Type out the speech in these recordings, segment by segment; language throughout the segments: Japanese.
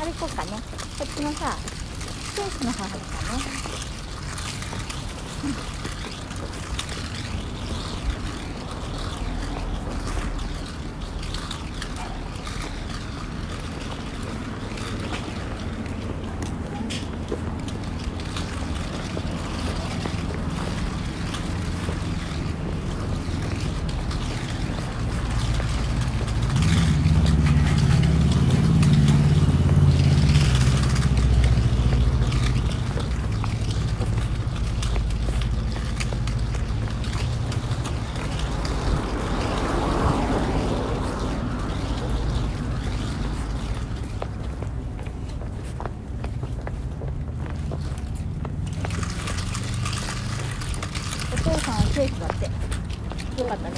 あれ行こうかね。こっちのさ、スペースの方がいいかね。おセーフだって。よかったね。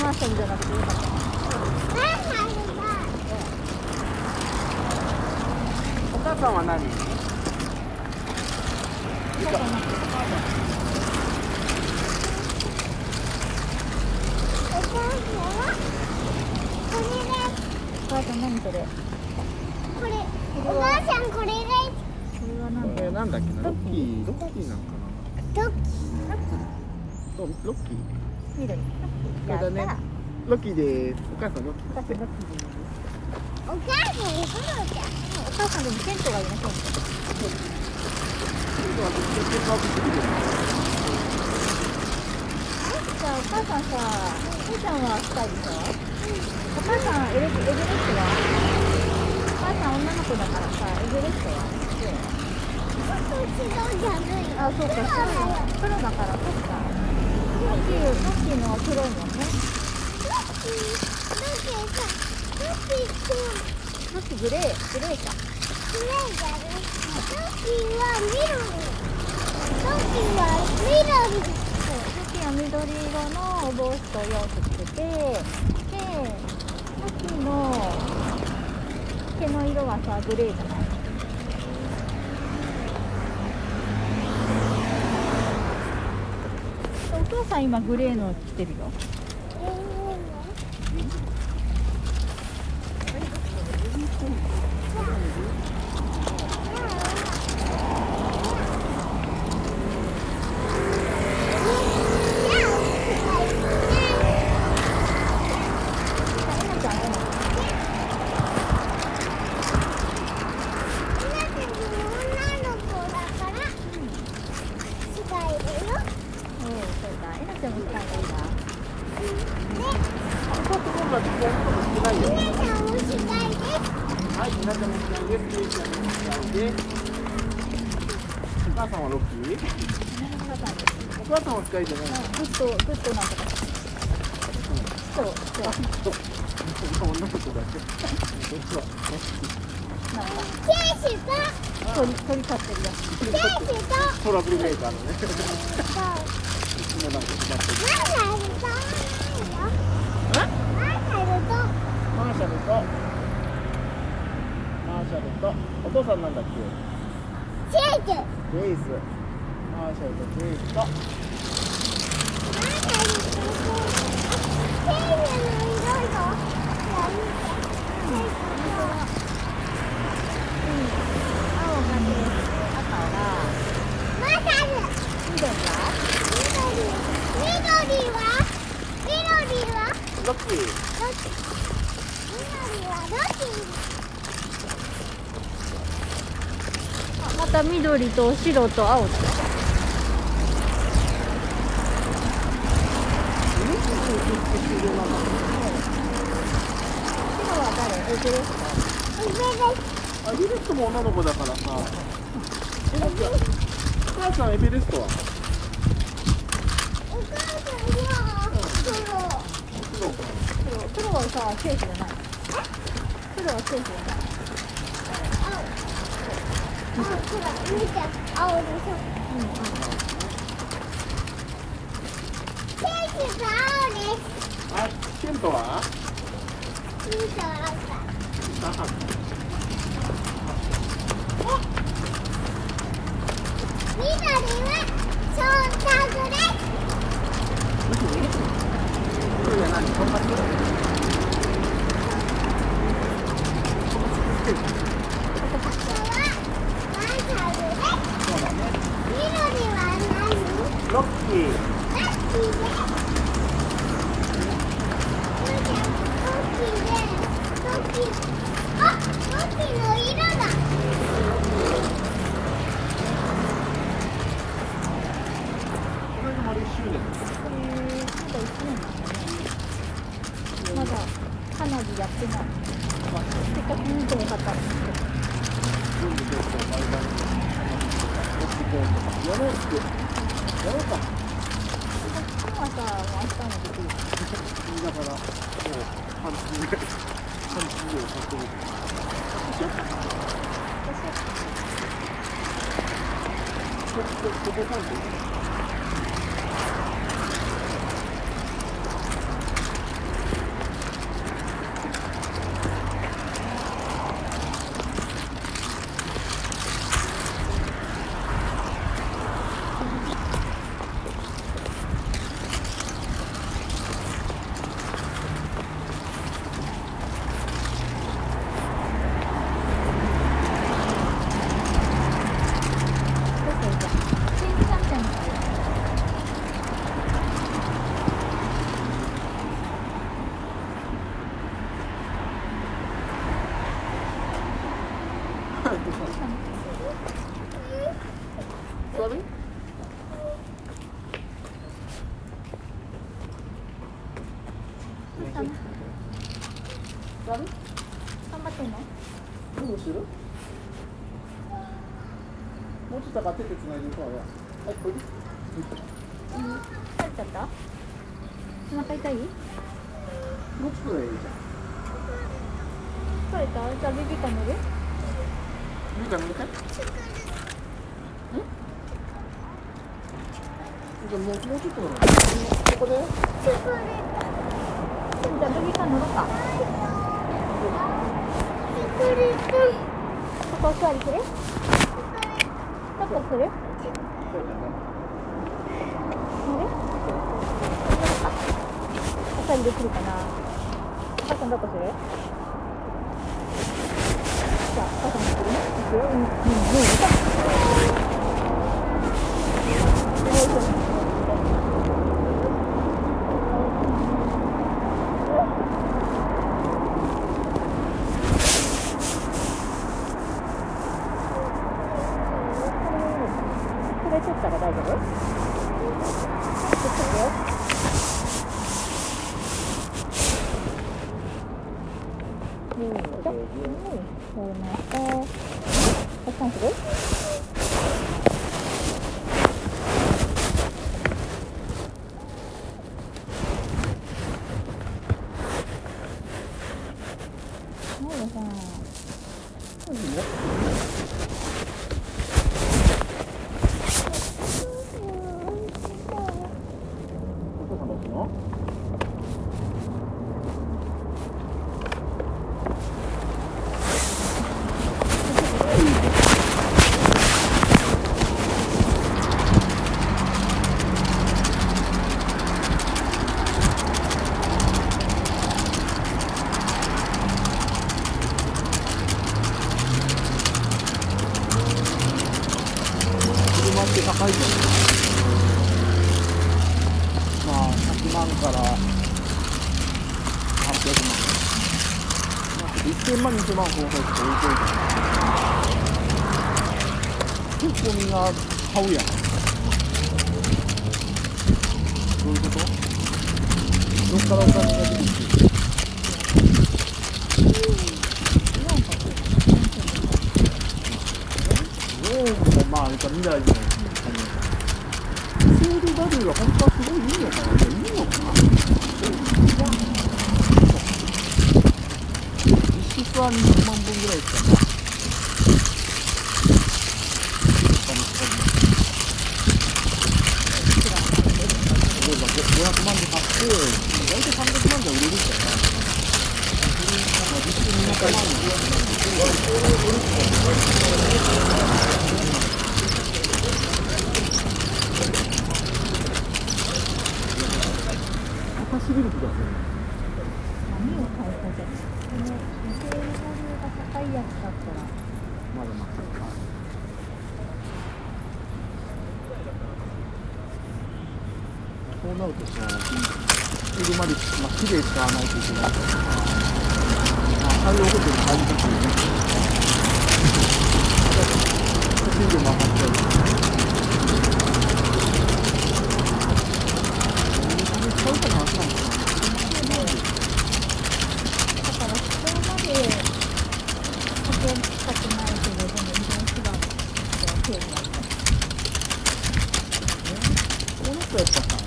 マーシャルじゃなくてよかったね。お母さんは何？お母さんなんてお母さん何それ？お母さんこれでそれは何だ？これなんだっけな？ロッキーロッキーなんかドッなロロッキー？緑。そうだね。ロッキーでお母さんロッキー。お母さんどっちにいるお母さんお母さんでもテントがいなそう今度はるじゃあお母さんさお父ちゃんはスカイでしょお母さんエレエベレストはお母さん女の子だからさエベレストはあそうか黒だからそっかロッキーロッキーのは黒いもんねさってロッキーグレーグレーか。きれいだねロッキーは緑ロッキーは緑ロッキーは緑色のお帽子とお洋服着ててでロッキーの毛の色はさグレーじゃないお父さん今グレーの着てるよえなちゃんえなうんそうだえなちゃんもスカイがいいなあそうそうだって少ないよはい、皆さんも好きです。ケイちゃんも好きです。お母さんはロッキー。お母さんは使いじゃないグッドグッドなんとかそうそう女の子だけ。そうなんか鳥鳥飼ってるよトラブルメー。カー。のね。もなんか困ってる。マーシャルと。マーシャルと。お父さんなんだっけ？ジェイス。マーシャルとジェイスと。マーシャルとた緑と白と青。とあエベレストも女の子だからさお母さんエベレストはお母さんは黒黒黒はさセーフじゃない。黒はセーフじゃない。あキが青です。あケントは見て青か緑はソンタグですこれじゃ何トンカツ赤はマンサルですそうだね緑は何ロッキーラッキーで見てロッキーでロッキーあロッキーの色だこれが丸1周年これまだ1年なんだねまだ花火やってないせっかく見ても買ったんですけど全部結構毎晩ロックコーンとかやろうってやろうか今さ明日もできる言いながらもう半日ぐらい半日以上経ってるここここ半日どうするじゃんチーズキャンペーンだよ座る頑座る張ってんの？どうする？もうちょっと上がっててつないでいこうよはいこれ疲れちゃった？お腹痛い？もうちょっとでいいじゃん。疲れた？じゃあベビーカー乗る？いいか乗りたいじゃあもうもうちょっと乗ろ。うここで？じゃあベビーカー乗ろうかここお座りする？タコする？乗るお座りできるかな？お母さんどこする？じゃあお母さんする？ねいくよ。うんうんうんよいしょこれ取ったら大丈夫ちょっとよいいよいしょうんやりましたたくさんするはいさんいいねお父さんどうするの車って高いじゃんまあ100万から800万まあ1000万20万こう入って置いといて結構みんな買うやんどういうこと？どっからお金が出てくる？ローンもまあ、未来じゃないですか。セールバリューは本当はすごいいいのかな。いいのかな。実質は200万本ぐらいですかねえば500万で買って、大体300万で売れるんじゃないかな。まあ実質200万なんで。高すぎる気がする。何を買うかじゃこの女性のバリューが高いやつだったらまだまだ。こうなるとさ、売るまで、まあ、綺麗使わないといけないから、まあ、海洋ホテル入りたくてね。水量も上がっちゃうし。使うかな、話なんですよ。だからそこまで保険したくないけれども依存手段としては手を出したこうなったか。